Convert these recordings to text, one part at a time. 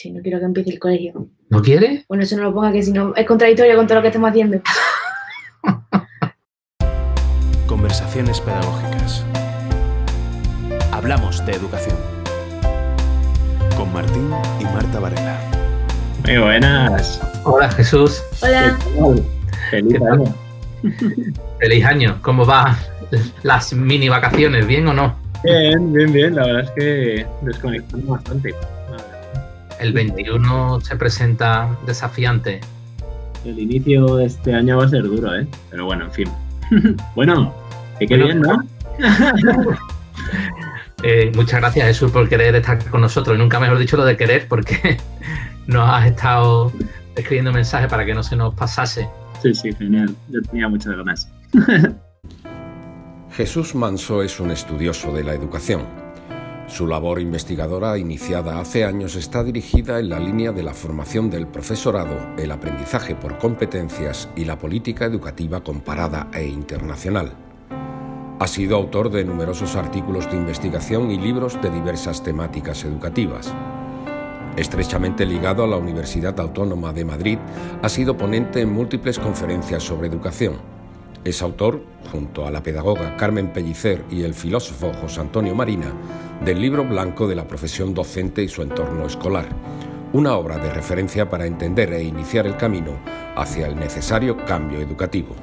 Sí, no quiero que empiece el colegio. ¿No quiere? Bueno, eso no lo ponga, que si no es contradictorio con todo lo que estamos haciendo. Conversaciones pedagógicas. Hablamos de educación. Con Martín y Marta Varela. Muy buenas. Hola Jesús. Hola. Feliz ¿Qué tal? año. Feliz año. ¿Cómo va las mini vacaciones? ¿Bien o no? Bien, bien, bien. La verdad es que desconectando bastante. El 21 se presenta desafiante. El inicio de este año va a ser duro, ¿eh? Pero bueno, en fin. bueno, que qué Bueno, bien, ¿no? Eh, muchas gracias Jesús por querer estar con nosotros. Nunca mejor dicho lo de querer porque nos has estado escribiendo mensajes para que no se nos pasase. Sí, sí, genial. Yo tenía muchas ganas. Jesús Manso es un estudioso de la educación. Su labor investigadora, iniciada hace años, está dirigida en la línea de la formación del profesorado, el aprendizaje por competencias y la política educativa comparada e internacional. Ha sido autor de numerosos artículos de investigación y libros de diversas temáticas educativas. Estrechamente ligado a la Universidad Autónoma de Madrid, ha sido ponente en múltiples conferencias sobre educación. Es autor, junto a la pedagoga Carmen Pellicer y el filósofo José Antonio Marina, del libro blanco de la profesión docente y su entorno escolar, una obra de referencia para entender e iniciar el camino hacia el necesario cambio educativo.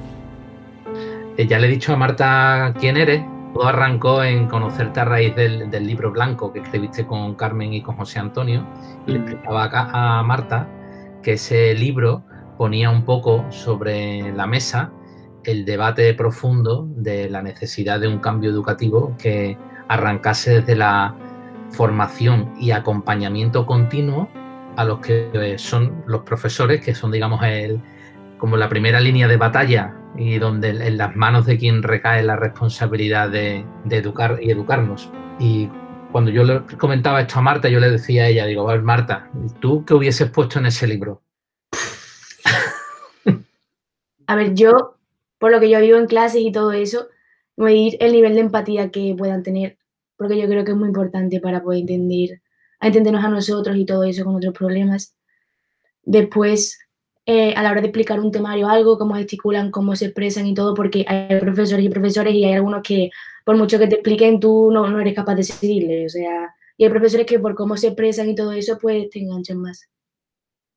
Eh, ya le he dicho a Marta quién eres. Todo arrancó en conocerte a raíz del, libro blanco que escribiste con Carmen y con José Antonio. Y le explicaba acá a Marta que ese libro ponía un poco sobre la mesa el debate profundo de la necesidad de un cambio educativo que arrancase desde la formación y acompañamiento continuo a los que son los profesores, que son, digamos, el, como la primera línea de batalla y donde en las manos de quien recae la responsabilidad de, de educar y educarnos. Y cuando yo le comentaba esto a Marta, yo le decía a ella, digo, a ver, Marta, ¿tú qué hubieses puesto en ese libro? A ver, yo, por lo que yo vivo en clases y todo eso, medir el nivel de empatía que puedan tener, porque yo creo que es muy importante para poder entender, entendernos a nosotros y todo eso con otros problemas. Después, eh, a la hora de explicar un temario algo, cómo gesticulan, cómo se expresan y todo, porque hay profesores y profesores y hay algunos que, por mucho que te expliquen, tú no, no eres capaz de seguirle, o sea, y hay profesores que por cómo se expresan y todo eso, pues te enganchan más.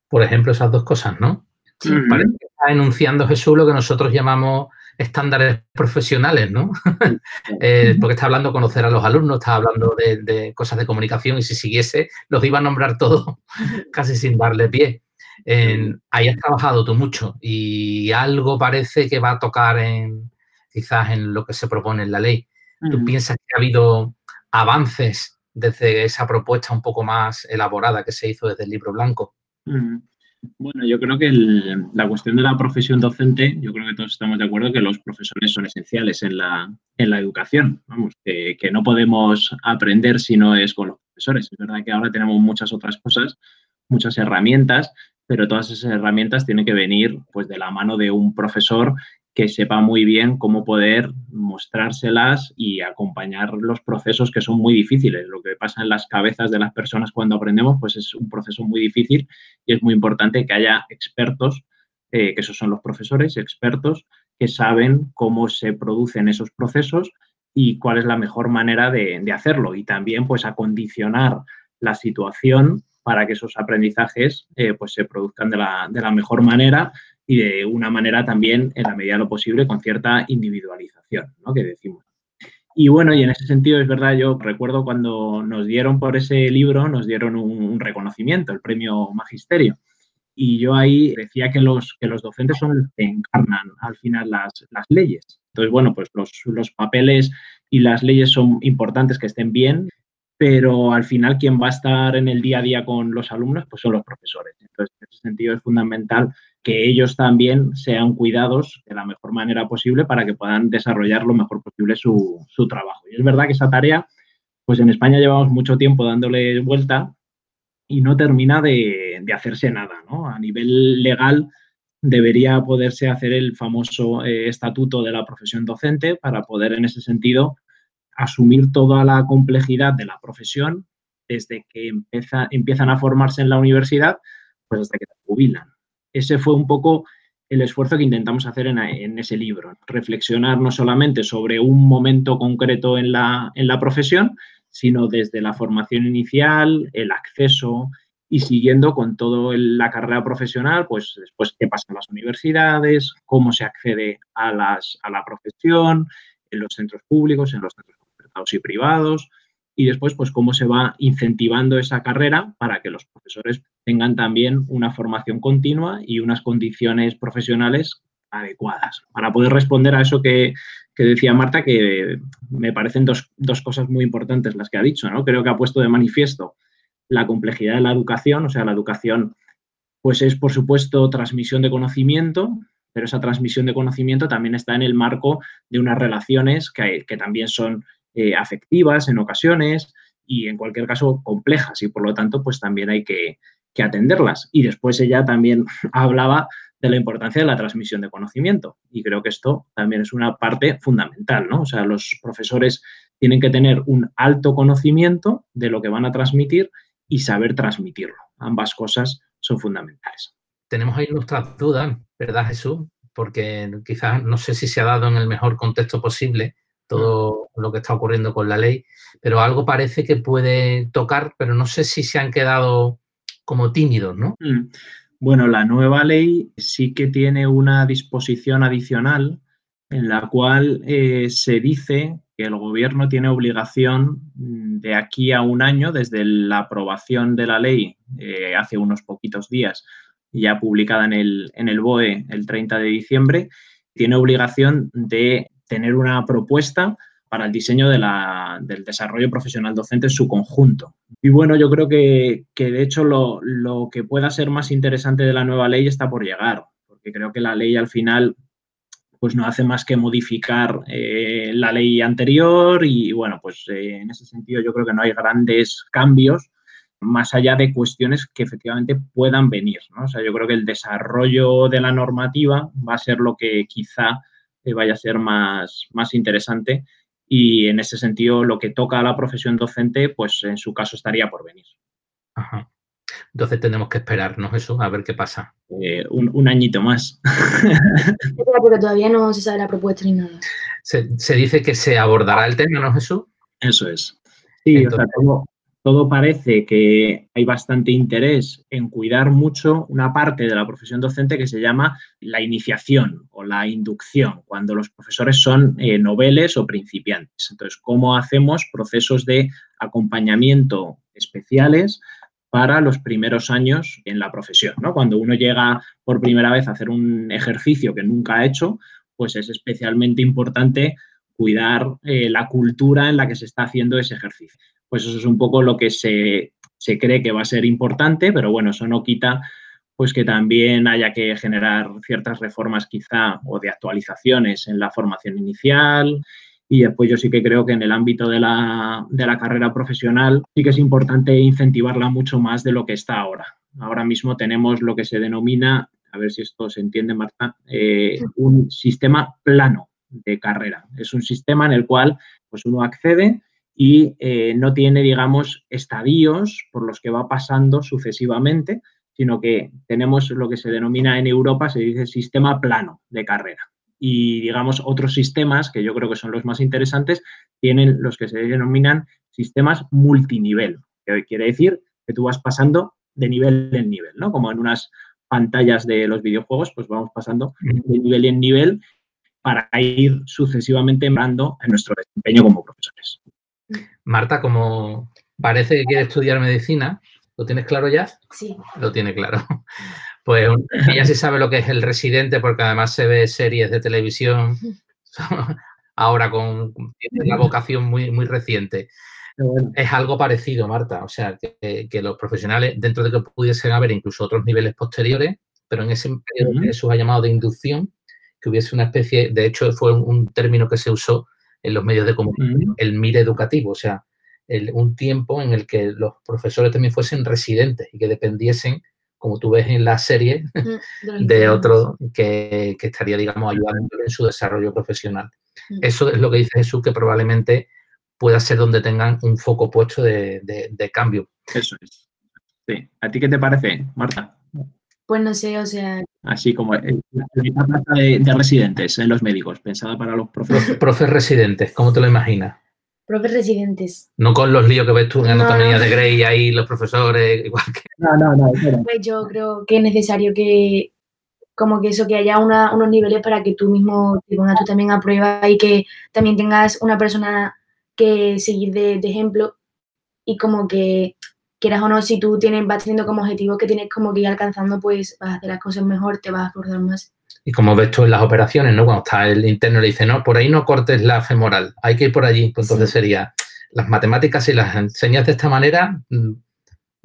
Por ejemplo, esas dos cosas, ¿no? Ujú. Parece que está enunciando Jesús lo que nosotros llamamos estándares profesionales, ¿no? Eh, porque está hablando de conocer a los alumnos, está hablando de, de cosas de comunicación y si siguiese los iba a nombrar todos casi sin darle pie. En- ahí has trabajado tú mucho y algo parece que va a tocar en quizás en lo que se propone en la ley. ¿Tú piensas que ha habido avances desde esa propuesta un poco más elaborada que se hizo desde el libro blanco? Mm. Bueno, yo creo que el- la cuestión de la profesión docente, yo creo que todos estamos de acuerdo que los profesores son esenciales en la, en la educación. Vamos, que, que no podemos aprender si no es con los profesores. Es verdad que ahora tenemos muchas otras cosas, muchas herramientas, pero todas esas herramientas tienen que venir pues, de la mano de un profesor que sepa muy bien cómo poder mostrárselas y acompañar los procesos que son muy difíciles. Lo que pasa en las cabezas de las personas cuando aprendemos, pues es un proceso muy difícil y es muy importante que haya expertos, eh, que esos son los profesores, expertos que saben cómo se producen esos procesos y cuál es la mejor manera de, hacerlo. Y también, pues, acondicionar la situación para que esos aprendizajes eh, pues, se produzcan de la, de la mejor manera y de una manera también, en la medida de lo posible, con cierta individualización, ¿no? Que decimos. Y bueno, y en ese sentido es verdad, yo recuerdo cuando nos dieron por ese libro, nos dieron un, un reconocimiento, el premio Magisterio. Y yo ahí decía que los, que los docentes son los que encarnan al final las, las leyes. Entonces, bueno, pues los, los papeles y las leyes son importantes que estén bien, pero al final quien va a estar en el día a día con los alumnos, pues son los profesores. Entonces, en ese sentido es fundamental que ellos también sean cuidados de la mejor manera posible para que puedan desarrollar lo mejor posible su, su trabajo. Y es verdad que esa tarea, pues en España llevamos mucho tiempo dándole vuelta y no termina de, de hacerse nada, ¿no? A nivel legal debería poderse hacer el famoso eh, estatuto de la profesión docente para poder en ese sentido asumir toda la complejidad de la profesión desde que empieza, empiezan a formarse en la universidad, pues hasta que jubilan. Ese fue un poco el esfuerzo que intentamos hacer en, ese libro, reflexionar no solamente sobre un momento concreto en la, en la profesión, sino desde la formación inicial, el acceso y siguiendo con toda la carrera profesional, pues después qué pasa en las universidades, cómo se accede a, las, a la profesión, en los centros públicos, en los centros concertados y privados, y después, pues, cómo se va incentivando esa carrera para que los profesores tengan también una formación continua y unas condiciones profesionales adecuadas. Para poder responder a eso que, decía Marta, que me parecen dos, cosas muy importantes las que ha dicho, ¿no? Creo que ha puesto de manifiesto la complejidad de la educación, o sea, la educación, pues es, por supuesto, transmisión de conocimiento, pero esa transmisión de conocimiento también está en el marco de unas relaciones que, que también son eh, afectivas en ocasiones y en cualquier caso complejas y por lo tanto pues también hay que, atenderlas. Y después ella también hablaba de la importancia de la transmisión de conocimiento y creo que esto también es una parte fundamental, ¿no? O sea, los profesores tienen que tener un alto conocimiento de lo que van a transmitir y saber transmitirlo. Ambas cosas son fundamentales. Tenemos ahí nuestras dudas, ¿verdad, Jesús? Porque quizás no sé si se ha dado en el mejor contexto posible todo lo que está ocurriendo con la ley, pero algo parece que puede tocar, pero no sé si se han quedado como tímidos, ¿no? Mm. Bueno, la nueva ley sí que tiene una disposición adicional en la cual eh, se dice que el gobierno tiene obligación mm, de aquí a un año, desde la aprobación de la ley eh, hace unos poquitos días, ya publicada en el, en el BOE el 30 de diciembre, tiene obligación de tener una propuesta para el diseño del desarrollo profesional docente en su conjunto. Y bueno, yo creo que, de hecho lo, que pueda ser más interesante de la nueva ley está por llegar, porque creo que la ley al final pues no hace más que modificar eh, la ley anterior y bueno, pues eh, en ese sentido yo creo que no hay grandes cambios más allá de cuestiones que efectivamente puedan venir. ¿no? O sea, yo creo que el desarrollo de la normativa va a ser lo que quizá vaya a ser más, más interesante y en ese sentido lo que toca a la profesión docente, pues en su caso estaría por venir. Ajá. Entonces tenemos que esperarnos eso, a ver qué pasa. Eh, un, añito más. Porque todavía no se sabe la propuesta ni nada. Se, dice que se abordará el tema, ¿no, Jesús? Eso es. Sí, o sea, todo parece que hay bastante interés en cuidar mucho una parte de la profesión docente que se llama la iniciación o la inducción, cuando los profesores son eh, noveles o principiantes. Entonces, ¿cómo hacemos procesos de acompañamiento especiales para los primeros años en la profesión? Cuando uno llega por primera vez a hacer un ejercicio que nunca ha hecho, pues es especialmente importante cuidar eh, la cultura en la que se está haciendo ese ejercicio pues eso es un poco lo que se, cree que va a ser importante, pero bueno, eso no quita pues que también haya que generar ciertas reformas quizá o de actualizaciones en la formación inicial. Y después yo sí que creo que en el ámbito de la, carrera profesional sí que es importante incentivarla mucho más de lo que está ahora. Ahora mismo tenemos lo que se denomina, a ver si esto se entiende, Marta, eh, un sistema plano de carrera. Es un sistema en el cual pues uno accede y eh, no tiene, digamos, estadios por los que va pasando sucesivamente, sino que tenemos lo que se denomina en Europa, se dice sistema plano de carrera. Y, digamos, otros sistemas, que yo creo que son los más interesantes, tienen los que se denominan sistemas multinivel, que quiere decir que tú vas pasando de nivel en nivel, ¿no? Como en unas pantallas de los videojuegos, pues vamos pasando de nivel en nivel para ir sucesivamente mejorando en nuestro desempeño como profesores. Marta, como parece que quiere estudiar medicina, ¿lo tienes claro ya? Sí. Lo tiene claro. Pues ella sí sabe lo que es el residente porque además se ve series de televisión ahora con, una vocación muy, muy reciente. Es algo parecido, Marta. O sea, que, los profesionales, dentro de que pudiesen haber incluso otros niveles posteriores, pero en ese periodo que Jesús ha llamado de inducción, que hubiese una especie, de hecho fue un término que se usó en los medios de comunicación, el MIR educativo, o sea, un tiempo en el que los profesores también fuesen residentes y que dependiesen, como tú ves en la serie, mm, de otro que, estaría, digamos, ayudando en su desarrollo profesional. Eso es lo que dice Jesús, que probablemente pueda ser donde tengan un foco puesto de, cambio. Eso es. Sí. ¿A ti qué te parece, Marta? Pues no sé, o sea. Así como la plaza de, residentes en los médicos, pensada para los profesores. Profes residentes, ¿cómo te lo imaginas? Profes residentes. No con los líos que ves tú en anatomía de Grey ahí, los profesores, igual que. No, no, no. Pues yo creo que es necesario que, como que eso, que haya unos niveles para que tú mismo te pongas tú también a prueba y que también tengas una persona que seguir de, ejemplo y como que quieras o no, si tú tienes, vas teniendo como objetivo que tienes como que ir alcanzando, pues vas a hacer las cosas mejor, te vas a esforzar más. Y como ves tú en las operaciones, ¿no? Cuando está el interno le dice, no, por ahí no cortes la femoral, hay que ir por allí. Pues entonces sería, las matemáticas si las enseñas de esta manera, mm,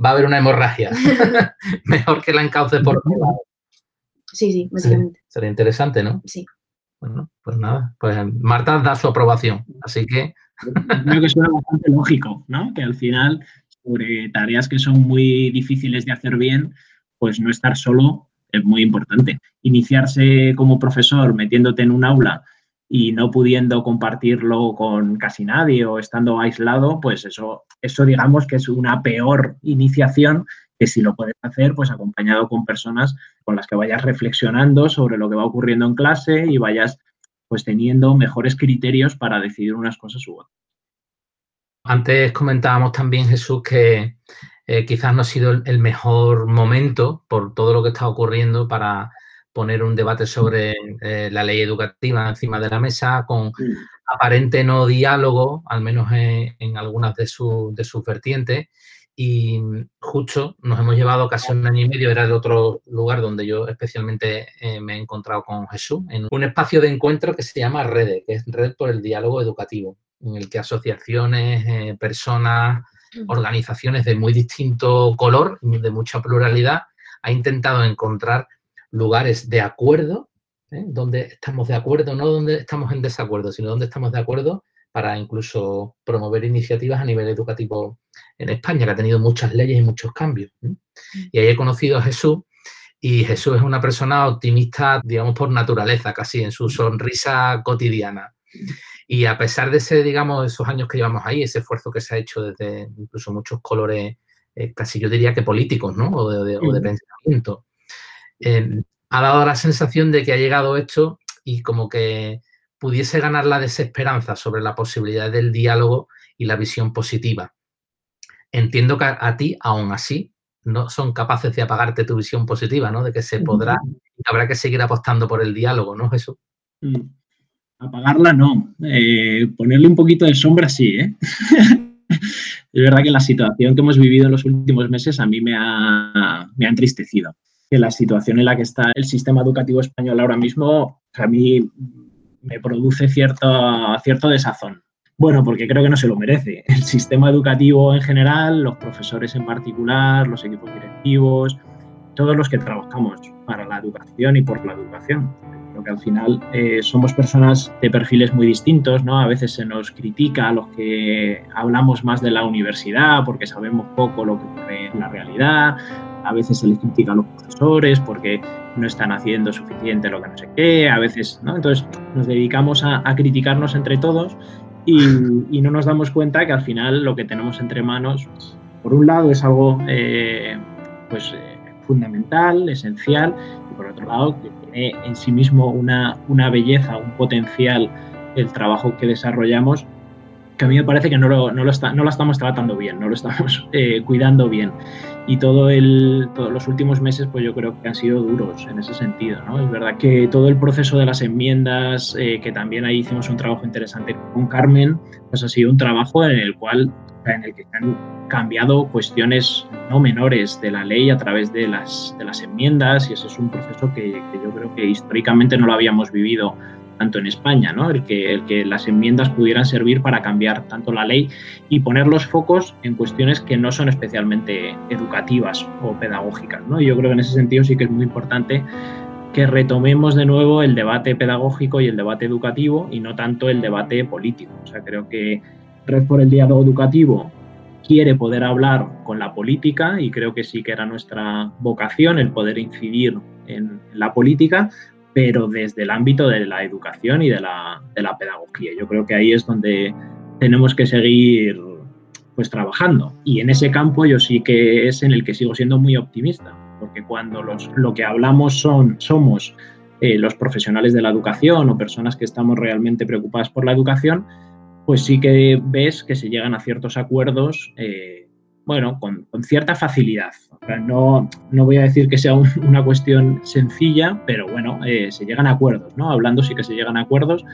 va a haber una hemorragia. Mejor que la encauces por otro lado. Sí, sí, básicamente. Sería interesante, ¿no? Sí. Bueno, pues nada, pues Marta da su aprobación, así que... Creo que suena bastante lógico, ¿no? Que al final, sobre tareas que son muy difíciles de hacer bien, pues no estar solo es muy importante. Iniciarse como profesor metiéndote en un aula y no pudiendo compartirlo con casi nadie o estando aislado, pues eso, eso digamos que es una peor iniciación que si lo puedes hacer, pues acompañado con personas con las que vayas reflexionando sobre lo que va ocurriendo en clase y vayas pues teniendo mejores criterios para decidir unas cosas u otras. Antes comentábamos también, Jesús, que eh, quizás no ha sido el mejor momento por todo lo que está ocurriendo para poner un debate sobre eh, la ley educativa encima de la mesa con aparente no diálogo, al menos en, algunas de, de sus vertientes, y justo nos hemos llevado casi un año y medio, era el otro lugar donde yo especialmente eh, me he encontrado con Jesús, en un espacio de encuentro que se llama REDE, que es Red por el Diálogo Educativo, en el que asociaciones, eh, personas, organizaciones de muy distinto color, de mucha pluralidad, ha intentado encontrar lugares de acuerdo, ¿eh? donde estamos de acuerdo, no donde estamos en desacuerdo, sino donde estamos de acuerdo para incluso promover iniciativas a nivel educativo en España, que ha tenido muchas leyes y muchos cambios. Y ahí he conocido a Jesús y Jesús es una persona optimista, digamos, por naturaleza, casi en su sonrisa cotidiana. Y a pesar de ese, digamos, esos años que llevamos ahí, ese esfuerzo que se ha hecho desde incluso muchos colores, eh, casi yo diría que políticos, ¿no? O de, pensamiento, eh, ha dado la sensación de que ha llegado esto y como que pudiese ganar la desesperanza sobre la posibilidad del diálogo y la visión positiva. Entiendo que a, ti, aún así, no son capaces de apagarte tu visión positiva, ¿no? De que se podrá habrá que seguir apostando por el diálogo, ¿no, Jesús? Apagarla no. Eh, ponerle un poquito de sombra sí, ¿eh? es verdad que la situación que hemos vivido en los últimos meses a mí me ha, me ha entristecido. Que la situación en la que está el sistema educativo español ahora mismo, a mí me produce cierto, cierto desazón. Bueno, porque creo que no se lo merece. El sistema educativo en general, los profesores en particular, los equipos directivos, todos los que trabajamos para la educación y por la educación. Al final eh, somos personas de perfiles muy distintos, ¿no? A veces se nos critica a los que hablamos más de la universidad porque sabemos poco lo que ocurre en la realidad, a veces se les critica a los profesores porque no están haciendo suficiente lo que no sé qué, a veces, ¿no? Entonces nos dedicamos a, criticarnos entre todos y, no nos damos cuenta que al final lo que tenemos entre manos, por un lado, es algo eh, pues, eh, fundamental, esencial, y por otro lado, en sí mismo una, una belleza, un potencial el trabajo que desarrollamos que a mí me parece que no lo, no lo, está, no lo estamos tratando bien, no lo estamos eh, cuidando bien. Y todo el, todos los últimos meses, pues yo creo que han sido duros en ese sentido. ¿no? Es verdad que todo el proceso de las enmiendas, eh, que también ahí hicimos un trabajo interesante con Carmen, pues ha sido un trabajo en el cual en el que se han cambiado cuestiones no menores de la ley a través de las, de las enmiendas y ese es un proceso que, yo creo que históricamente no lo habíamos vivido tanto en España, ¿no? el, que, el que las enmiendas pudieran servir para cambiar tanto la ley y poner los focos en cuestiones que no son especialmente educativas o pedagógicas. ¿no? Yo creo que en ese sentido sí que es muy importante que retomemos de nuevo el debate pedagógico y el debate educativo y no tanto el debate político. O sea, creo que Red por el Diálogo Educativo quiere poder hablar con la política y creo que sí que era nuestra vocación el poder incidir en la política, pero desde el ámbito de la educación y de la, pedagogía. Yo creo que ahí es donde tenemos que seguir pues trabajando. Y en ese campo yo sí que es en el que sigo siendo muy optimista, porque cuando los, lo que hablamos son, somos eh, los profesionales de la educación o personas que estamos realmente preocupadas por la educación, pues sí que ves que se llegan a ciertos acuerdos, eh, bueno, con, cierta facilidad. no, no, voy a decir que sea una cuestión sencilla, pero bueno, eh, se llegan a acuerdos, ¿no? Hablando sí que se llegan a acuerdos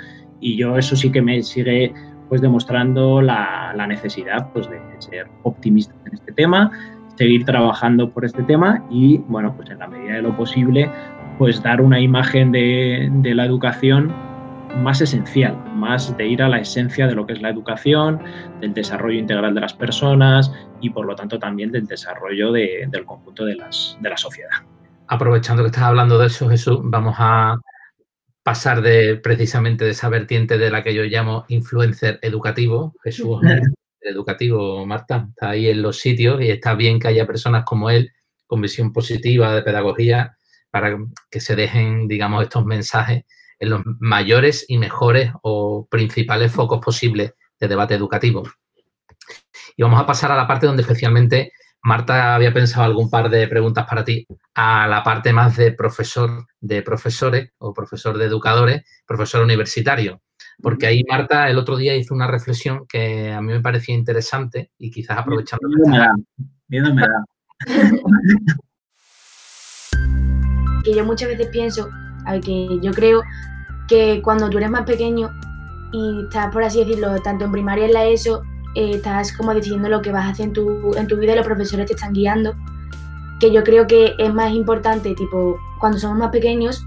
y yo eso sí que me sigue pues demostrando la, necesidad pues, de ser optimista en este tema, seguir trabajando por este tema y, bueno, pues en la medida de lo posible, pues dar una imagen de la educación más esencial, más de ir a la esencia de lo que es la educación, del desarrollo integral de las personas y por lo tanto también del desarrollo de, del conjunto de, las, de la sociedad. Aprovechando que estás hablando de eso, Jesús, vamos a pasar de precisamente de esa vertiente de la que yo llamo influencer educativo. Jesús educativo, Marta, está ahí en los sitios y está bien que haya personas como él con visión positiva de pedagogía para que se dejen, digamos, estos mensajes en los mayores y mejores o principales focos posibles de debate educativo. Y vamos a pasar a la parte donde especialmente Marta había pensado algún par de preguntas para ti, a la parte más de profesor de profesores o profesor de educadores, profesor universitario. Porque ahí Marta el otro día hizo una reflexión que a mí me parecía interesante y quizás aprovechando... Miedo me da. que yo muchas veces pienso, que yo creo que cuando tú eres más pequeño y estás, por así decirlo, tanto en primaria en la ESO, eh, estás como decidiendo lo que vas a hacer en tu, en tu vida y los profesores te están guiando, que yo creo que es más importante, tipo, cuando somos más pequeños,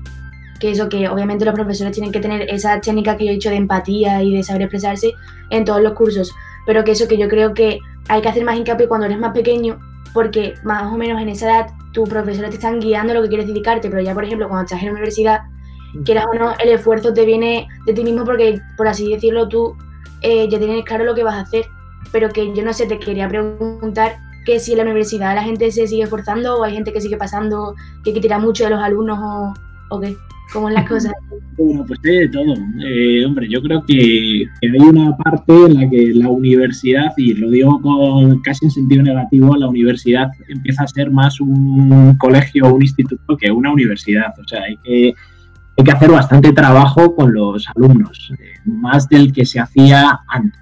que eso, que obviamente los profesores tienen que tener esa técnica que yo he dicho de empatía y de saber expresarse en todos los cursos, pero que eso que yo creo que hay que hacer más hincapié cuando eres más pequeño, porque más o menos en esa edad tus profesores te están guiando lo que quieres dedicarte, pero ya por ejemplo cuando estás en la universidad quieras o no, el esfuerzo te viene de ti mismo porque, por así decirlo, tú eh, ya tienes claro lo que vas a hacer. Pero que yo no sé, te quería preguntar que si en la universidad la gente se sigue esforzando o hay gente que sigue pasando, que, que tira mucho de los alumnos o, o qué. ¿Cómo es las cosas? Bueno, pues hay de todo. Eh, hombre, yo creo que, que, hay una parte en la que la universidad, y lo digo con casi en sentido negativo, la universidad empieza a ser más un colegio o un instituto que una universidad. O sea, hay que hay que hacer bastante trabajo con los alumnos, eh, más del que se hacía antes.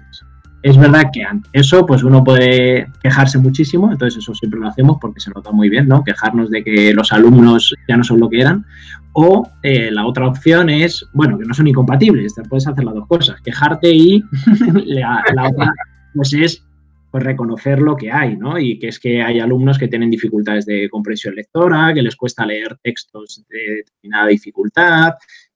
Es verdad que eso, pues uno puede quejarse muchísimo, entonces eso siempre lo hacemos porque se nota muy bien, ¿no? Quejarnos de que los alumnos ya no son lo que eran. O eh, la otra opción es, bueno, que no son incompatibles, puedes hacer las dos cosas, quejarte y la otra, pues es pues reconocer lo que hay, ¿no? Y que es que hay alumnos que tienen dificultades de comprensión lectora, que les cuesta leer textos de determinada dificultad,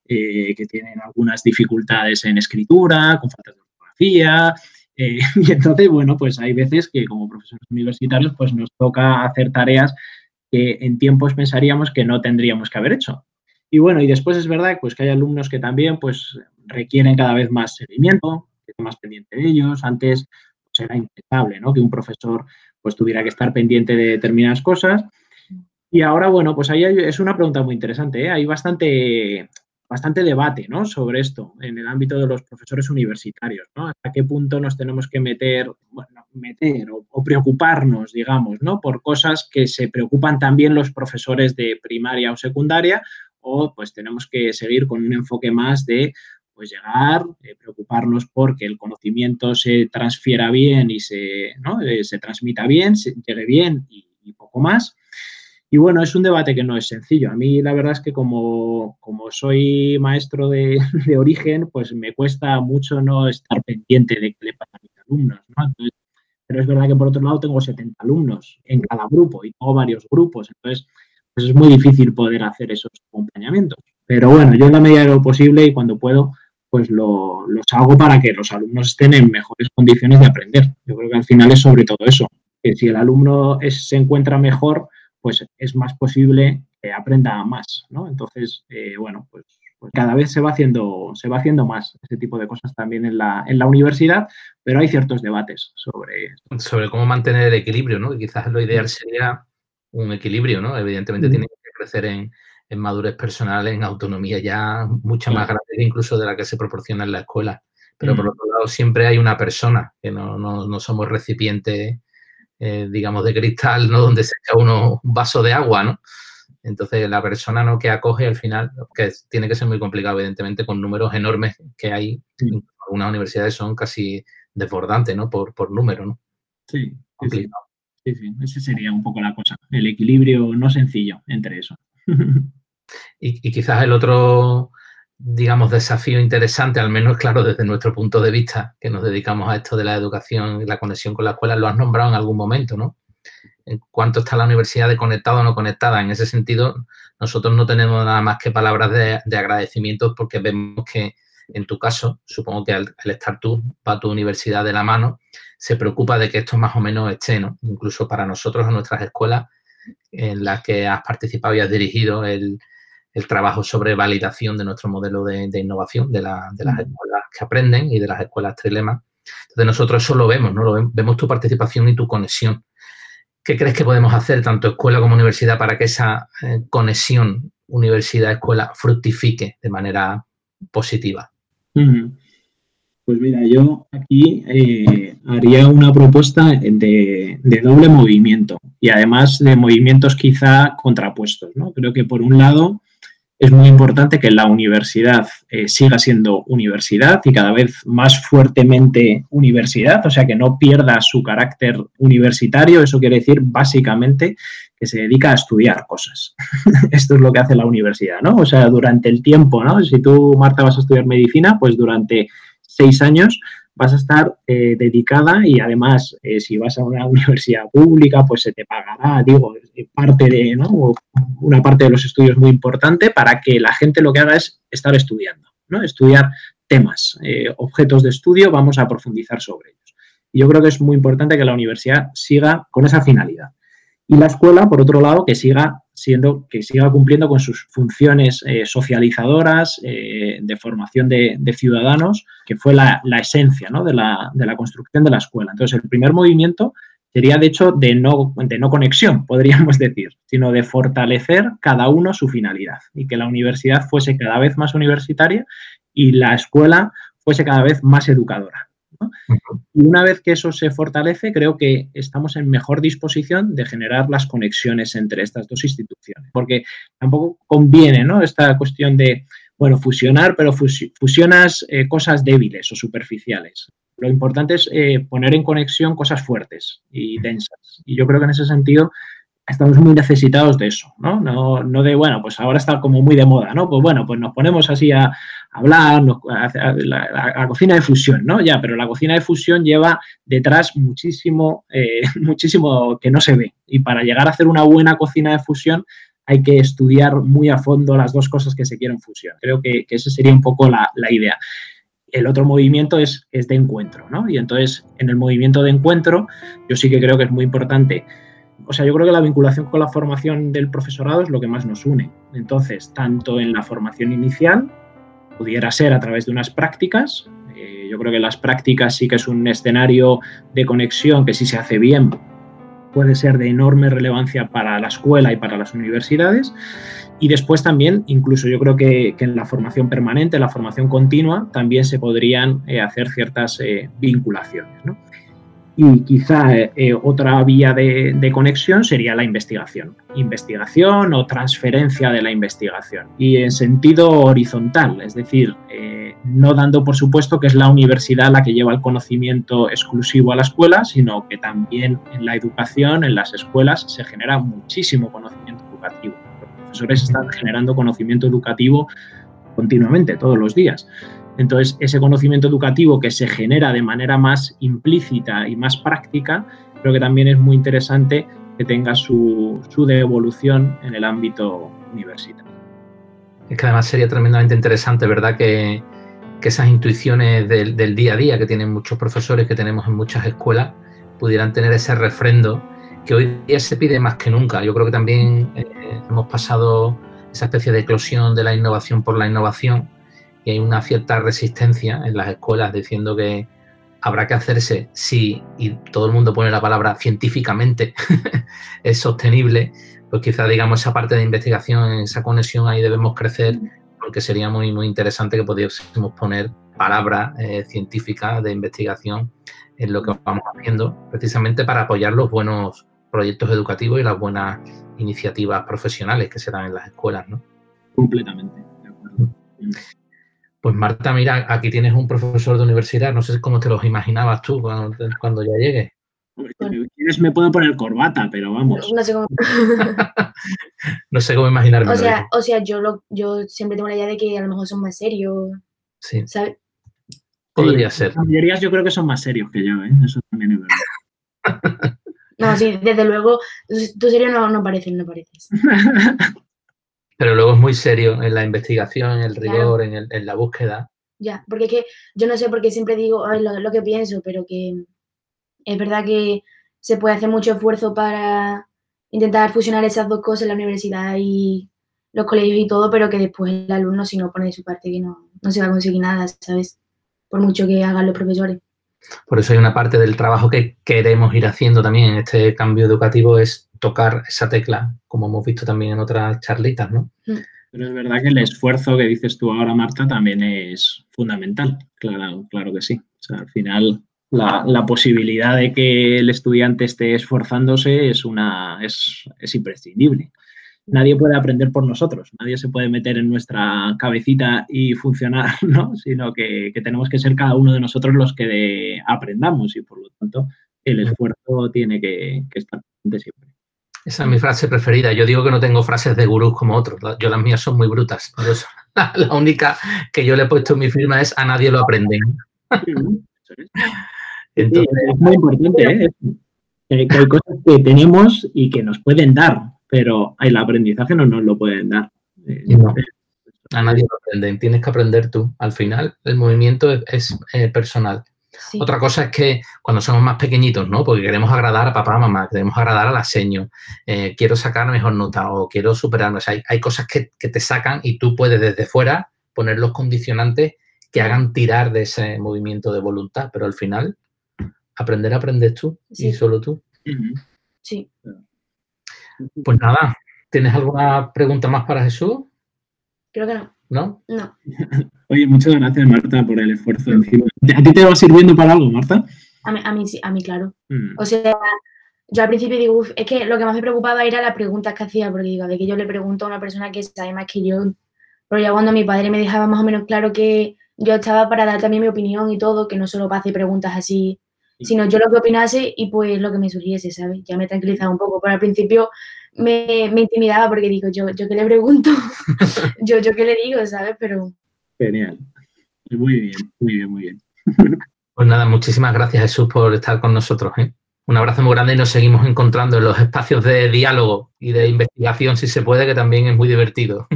eh, que tienen algunas dificultades en escritura, con faltas de ortografía. Eh, y entonces, bueno, pues hay veces que como profesores universitarios, pues nos toca hacer tareas que en tiempos pensaríamos que no tendríamos que haber hecho. Y bueno, y después es verdad pues, que hay alumnos que también pues, requieren cada vez más seguimiento, que más pendiente de ellos. Antes era impensable, ¿no? Que un profesor pues tuviera que estar pendiente de determinadas cosas. Y ahora, bueno, pues ahí es una pregunta muy interesante. ¿eh? Hay bastante, bastante debate ¿no? sobre esto en el ámbito de los profesores universitarios. ¿no? ¿Hasta qué punto nos tenemos que meter, bueno, meter o, preocuparnos, digamos, ¿no? por cosas que se preocupan también los profesores de primaria o secundaria? O pues tenemos que seguir con un enfoque más de pues llegar, eh, preocuparnos porque el conocimiento se transfiera bien y se, eh, se transmita bien, se llegue bien y, poco más. Y bueno, es un debate que no es sencillo. A mí la verdad es que como, como soy maestro de, de, origen, pues me cuesta mucho no estar pendiente de qué le pasa a mis alumnos. pero es verdad que por otro lado tengo 70 alumnos en cada grupo y tengo varios grupos. Entonces, pues es muy difícil poder hacer esos acompañamientos. Pero bueno, yo en la medida de lo posible y cuando puedo, pues lo, los hago para que los alumnos estén en mejores condiciones de aprender. Yo creo que al final es sobre todo eso, que si el alumno se encuentra mejor, pues es más posible que aprenda más, ¿no? Entonces, eh, bueno, pues, pues, cada vez se va haciendo, se va haciendo más ese tipo de cosas también en la, en la universidad, pero hay ciertos debates sobre Sobre cómo mantener el equilibrio, ¿no? Que quizás lo ideal sería un equilibrio, ¿no? Evidentemente tiene que crecer en, en madurez personal, en autonomía ya mucha más grande incluso de la que se proporciona en la escuela. pero por otro lado siempre hay una persona, que no, somos recipientes, eh, digamos, de cristal, ¿no? Donde se echa uno un vaso de agua, ¿no? Entonces, la persona ¿no? que acoge al final, que tiene que ser muy complicado, evidentemente, con números enormes que hay. Algunas universidades son casi desbordantes, ¿no? Por, por número, ¿no? Sí, complicado. Sí, sí, esa sería un poco la cosa. El equilibrio no sencillo entre eso. y, quizás el otro, digamos, desafío interesante, al menos, claro, desde nuestro punto de vista, que nos dedicamos a esto de la educación y la conexión con la escuela, lo has nombrado en algún momento, ¿no? En cuánto está la universidad de conectada o no conectada. En ese sentido, nosotros no tenemos nada más que palabras de, agradecimiento porque vemos que en tu caso, supongo que al, estar tú para tu universidad de la mano, se preocupa de que esto más o menos esté, ¿no? Incluso para nosotros, en nuestras escuelas en las que has participado y has dirigido el, trabajo sobre validación de nuestro modelo de, innovación de, las escuelas que aprenden y de las escuelas trilemas. Entonces nosotros eso lo vemos, ¿no? Lo vemos, tu participación y tu conexión. ¿Qué crees que podemos hacer, tanto escuela como universidad, para que esa eh, conexión universidad-escuela fructifique de manera positiva? Pues mira, yo aquí eh, haría una propuesta de, doble movimiento y además de movimientos quizá contrapuestos. ¿no? Creo que por un lado es muy importante que la universidad eh, siga siendo universidad y cada vez más fuertemente universidad, o sea, que no pierda su carácter universitario. Eso quiere decir básicamente que se dedica a estudiar cosas. Esto es lo que hace la universidad, ¿no? O sea, durante el tiempo, ¿no? Si tú, Marta, vas a estudiar medicina, pues durante seis años vas a estar eh, dedicada y además eh, si vas a una universidad pública pues se te pagará, digo, parte de, ¿no? una parte de los estudios muy importante para que la gente lo que haga es estar estudiando, ¿no? Estudiar temas, eh, objetos de estudio, vamos a profundizar sobre ellos. Y yo creo que es muy importante que la universidad siga con esa finalidad. Y la escuela, por otro lado, que siga siendo, que siga cumpliendo con sus funciones eh, socializadoras, eh, de formación de, ciudadanos, que fue la, esencia de, la, de, la, construcción de la escuela. Entonces, el primer movimiento sería, de hecho, de no, de no conexión, podríamos decir, sino de fortalecer cada uno su finalidad y que la universidad fuese cada vez más universitaria y la escuela fuese cada vez más educadora. Y una vez que eso se fortalece, creo que estamos en mejor disposición de generar las conexiones entre estas dos instituciones, porque tampoco conviene ¿no? esta cuestión de, bueno, fusionar, pero fusionas eh, cosas débiles o superficiales. Lo importante es eh, poner en conexión cosas fuertes y densas. Y yo creo que en ese sentido estamos muy necesitados de eso, ¿no? ¿no? No, de, bueno, pues ahora está como muy de moda, ¿no? Pues bueno, pues nos ponemos así a, hablar, a, la, cocina de fusión, ¿no? Ya, pero la cocina de fusión lleva detrás muchísimo, eh, muchísimo que no se ve. Y para llegar a hacer una buena cocina de fusión hay que estudiar muy a fondo las dos cosas que se quieren fusión. Creo que, que esa sería un poco la, la idea. El otro movimiento es, es de encuentro, ¿no? Y entonces, en el movimiento de encuentro, yo sí que creo que es muy importante o sea, yo creo que la vinculación con la formación del profesorado es lo que más nos une. Entonces, tanto en la formación inicial, pudiera ser a través de unas prácticas, eh, yo creo que las prácticas sí que es un escenario de conexión que si se hace bien puede ser de enorme relevancia para la escuela y para las universidades. Y después también, incluso yo creo que, en la formación permanente, la formación continua, también se podrían eh, hacer ciertas eh, vinculaciones. Y quizá eh, otra vía de, conexión sería la investigación. Investigación o transferencia de la investigación. Y en sentido horizontal, es decir, eh, no dando por supuesto que es la universidad la que lleva el conocimiento exclusivo a la escuela, sino que también en la educación, en las escuelas, se genera muchísimo conocimiento educativo. Los profesores están generando conocimiento educativo continuamente, todos los días. Entonces, ese conocimiento educativo que se genera de manera más implícita y más práctica, creo que también es muy interesante que tenga su, devolución en el ámbito universitario. Es que además sería tremendamente interesante, ¿verdad? Que, esas intuiciones del, día a día que tienen muchos profesores, que tenemos en muchas escuelas, pudieran tener ese refrendo que hoy día se pide más que nunca. Yo creo que también eh, hemos pasado esa especie de eclosión de la innovación por la innovación y hay una cierta resistencia en las escuelas diciendo que habrá que hacerse si, y todo el mundo pone la palabra científicamente, es sostenible, pues quizá digamos esa parte de investigación, esa conexión ahí debemos crecer porque sería muy, muy interesante que pudiésemos poner palabras eh, científicas de investigación en lo que vamos haciendo, precisamente para apoyar los buenos proyectos educativos y las buenas iniciativas profesionales que se dan en las escuelas, ¿no? Completamente, de acuerdo. Pues Marta, mira, aquí tienes un profesor de universidad, no sé cómo te los imaginabas tú cuando, cuando ya llegues. Si quieres me puedo poner corbata, pero vamos. No sé cómo. no sé cómo imaginarme. o, sea, o sea, yo, lo, yo siempre tengo la idea de que a lo mejor son más serios. Sí. ¿Sabes? Podría Sí, ser. Las mayorías yo creo que son más serios que yo, ¿eh? Eso también es verdad. No, sí, desde luego, tú, tú serio no, no pareces, no pareces. Pero luego es muy serio en la investigación, en el Claro. rigor, en, el- en la búsqueda. Ya, porque es que yo no sé por qué siempre digo ay, lo, lo que pienso, pero que es verdad que se puede hacer mucho esfuerzo para intentar fusionar esas dos cosas, la universidad y los colegios y todo, pero que después el alumno, si no pone de su parte, que no, no se va a conseguir nada, ¿sabes? Por mucho que hagan los profesores. Por eso hay una parte del trabajo que queremos ir haciendo también en este cambio educativo, es tocar esa tecla, como hemos visto también en otras charlitas, ¿no? Pero es verdad que el esfuerzo que dices tú ahora, Marta, también es fundamental. Claro, claro que sí. O sea, al final, la, la posibilidad de que el estudiante esté esforzándose es una es, es imprescindible. Nadie puede aprender por nosotros, nadie se puede meter en nuestra cabecita y funcionar, ¿no? Sino que, que tenemos que ser cada uno de nosotros los que de- aprendamos y por lo tanto el esfuerzo tiene que, que estar presente siempre. Esa es mi frase preferida. Yo digo que no tengo frases de gurús como otros. Yo las mías son muy brutas. La, única que yo le he puesto en mi firma es a nadie lo aprenden. Es. Sí, Entonces, es muy importante, ¿eh? Eh, que hay cosas que tenemos y que nos pueden dar, pero el aprendizaje no nos lo pueden dar. Eh, No. a nadie lo aprenden. Tienes que aprender tú. Al final, el movimiento es, es, eh, personal. Sí. Otra cosa es que cuando somos más pequeñitos, ¿no? Porque queremos agradar a papá, a mamá, queremos agradar a la seño, eh, quiero sacar mejor nota o quiero superarme. O sea, hay, hay cosas que, que te sacan y tú puedes desde fuera poner los condicionantes que hagan tirar de ese movimiento de voluntad, pero al final aprender aprendes tú y solo tú. Sí. Pues nada, ¿tienes alguna pregunta más para Jesús? Creo que no. ¿No? No. Oye, muchas gracias, Marta, por el esfuerzo encima. ¿A ti te va sirviendo para algo, Marta? A mí, a mí, sí, a mí claro. Mm. O sea, yo al principio digo, "Uf", es que lo que más me preocupaba era las preguntas que hacía, porque digo, ver, que yo le pregunto a una persona que sabe más que yo. Pero ya cuando mi padre me dejaba más o menos claro que yo estaba para dar también mi opinión y todo, que no solo para hacer preguntas así, sino yo lo que opinase y pues lo que me surgiese, ¿sabes? Ya me tranquilizaba un poco, pero al principio me, me intimidaba porque digo, yo, yo qué le pregunto, yo, yo qué le digo, ¿sabes? Pero Genial. Muy bien, muy bien, muy bien. Pues nada, muchísimas gracias Jesús por estar con nosotros. ¿eh? Un abrazo muy grande y nos seguimos encontrando en los espacios de diálogo y de investigación, si se puede, que también es muy divertido.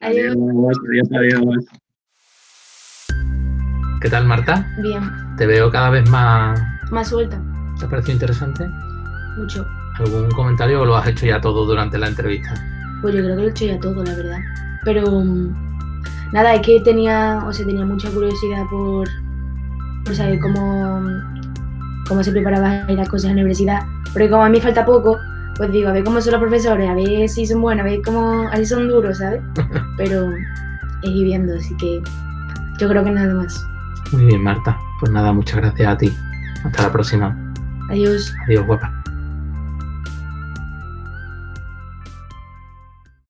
adiós, adiós, adiós. ¿Qué tal, Marta? bien, Te veo cada vez más... más suelta, ¿Te ha parecido interesante? mucho. ¿Algún comentario o lo has hecho ya todo durante la entrevista? Pues yo creo que lo he hecho ya todo, la verdad. Pero mm, nada, es que tenía, o sea, tenía mucha curiosidad por, por saber cómo, cómo se preparaban las cosas en la universidad. Porque como a mí falta poco, pues digo, a ver cómo son los profesores, a ver si son buenos, a ver cómo, a ver si son duros, ¿sabes? Pero es ir viendo, así que yo creo que nada más. Muy bien, Marta. Pues nada, muchas gracias a ti. Hasta la próxima. Adiós. Adiós, guapa.